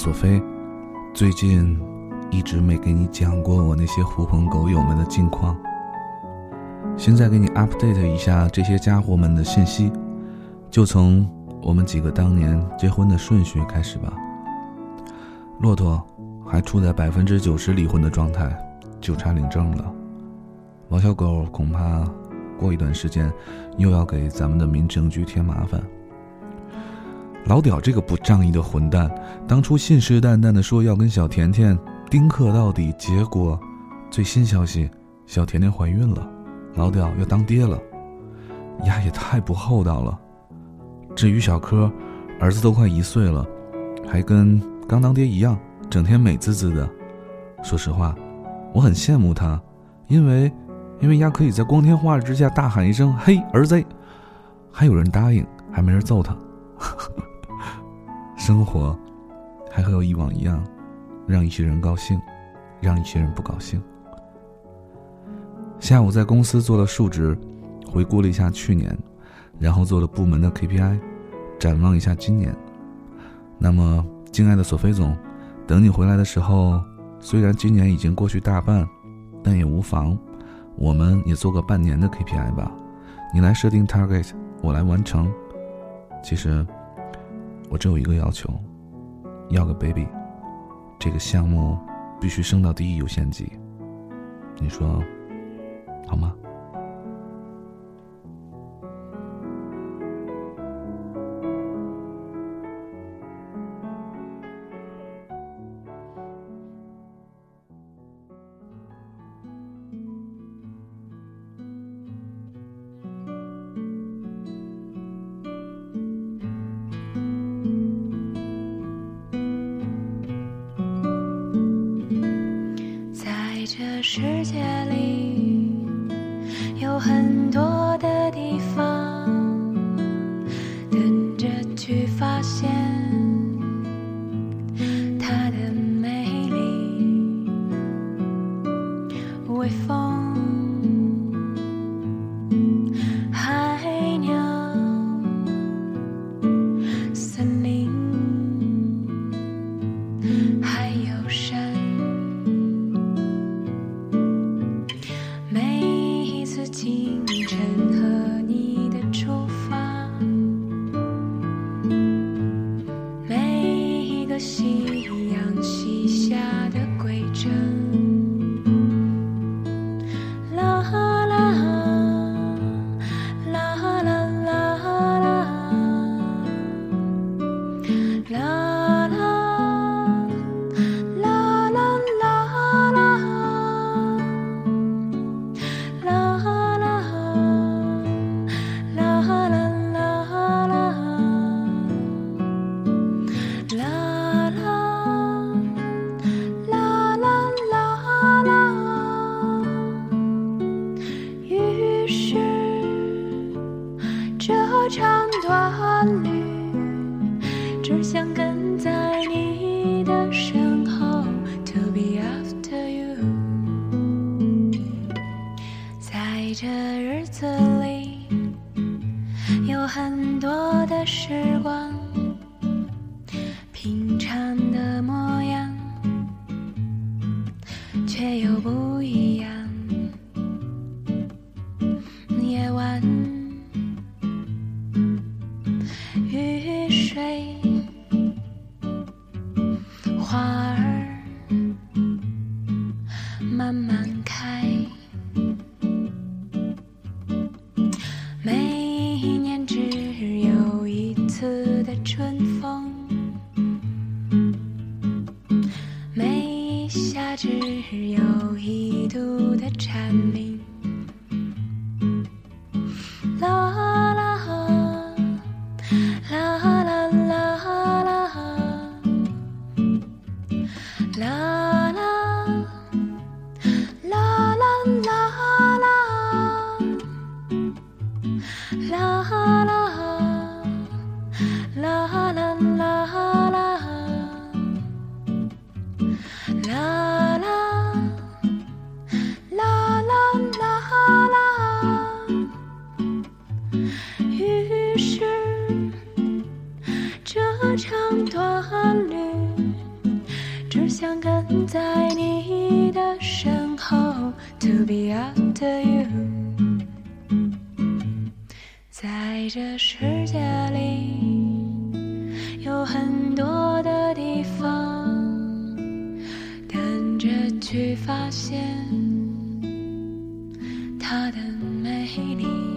索菲，最近一直没给你讲过我那些狐朋狗友们的近况。现在给你 update 一下这些家伙们的信息，就从我们几个当年结婚的顺序开始吧。骆驼还处在百分之九十离婚的状态，就差领证了。王小狗恐怕过一段时间又要给咱们的民政局添麻烦。老屌这个不仗义的混蛋，当初信誓旦旦的说要跟小甜甜丁克到底，结果最新消息，小甜甜怀孕了，老屌要当爹了，呀也太不厚道了。至于小柯，儿子都快一岁了，还跟刚当爹一样，整天美滋滋的。说实话，我很羡慕他，因为因为丫可以在光天化日之下大喊一声“嘿儿子”，还有人答应，还没人揍他。生活还和以往一样，让一些人高兴，让一些人不高兴。下午在公司做了述职，回顾了一下去年，然后做了部门的 KPI，展望一下今年。那么，敬爱的索菲总，等你回来的时候，虽然今年已经过去大半，但也无妨，我们也做个半年的 KPI 吧。你来设定 target，我来完成。其实。我只有一个要求，要个 baby，这个项目必须升到第一优先级。你说好吗？这世界里有很跟在你的身后，to be after you。在这日子里，有很多的时光，平常的模样，却又不一样。春风，每一夏只有一度的蝉鸣。在你的身后 to be after you 在这世界里有很多的地方等着去发现它的美丽。